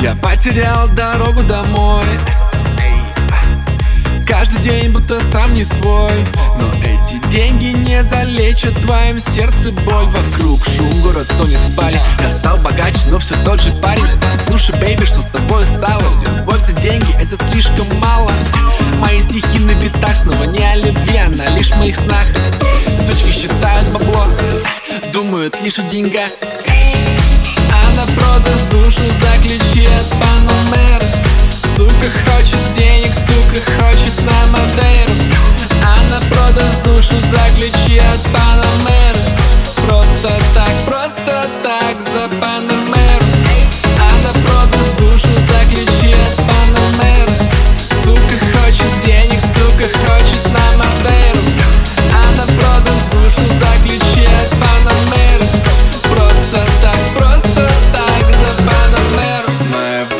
Я потерял дорогу домой. Каждый день будто сам не свой. Но эти деньги не залечат твоим сердце боль. Вокруг шум, город тонет в бале Я стал богаче, но все тот же парень. Слушай, бейби, что с тобой стало? Любовь за деньги, это слишком мало. Мои стихи на битах снова не о любви, а она лишь в моих снах. Сучки считают бабло, думают лишь о деньгах продаст душу за ключи от Панамера. Сука хочет денег,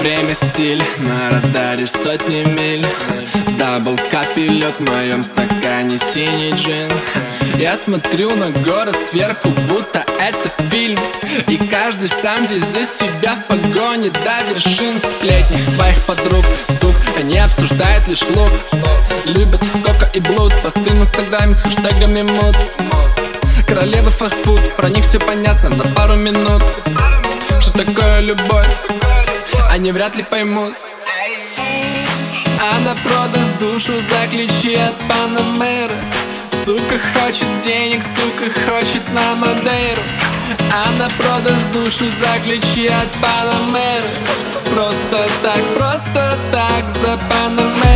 время стиль на радаре сотни миль. Double cup и лед в моем стакане синий джин. Я смотрю на город сверху, будто это фильм. И каждый сам здесь за себя в погоне до вершин сплетни. Твоих подруг, сук, они обсуждают лишь лук. Любят кока и блуд, посты в инстаграме с хэштегами мод Королева фастфуд, про них все понятно за пару минут. Что такое любовь, они вряд ли поймут. Она продаст душу за ключи от Панамеры Сука хочет денег, сука хочет на Мадейру Она продаст душу за ключи от Панамеры Просто так, просто так за Панамеру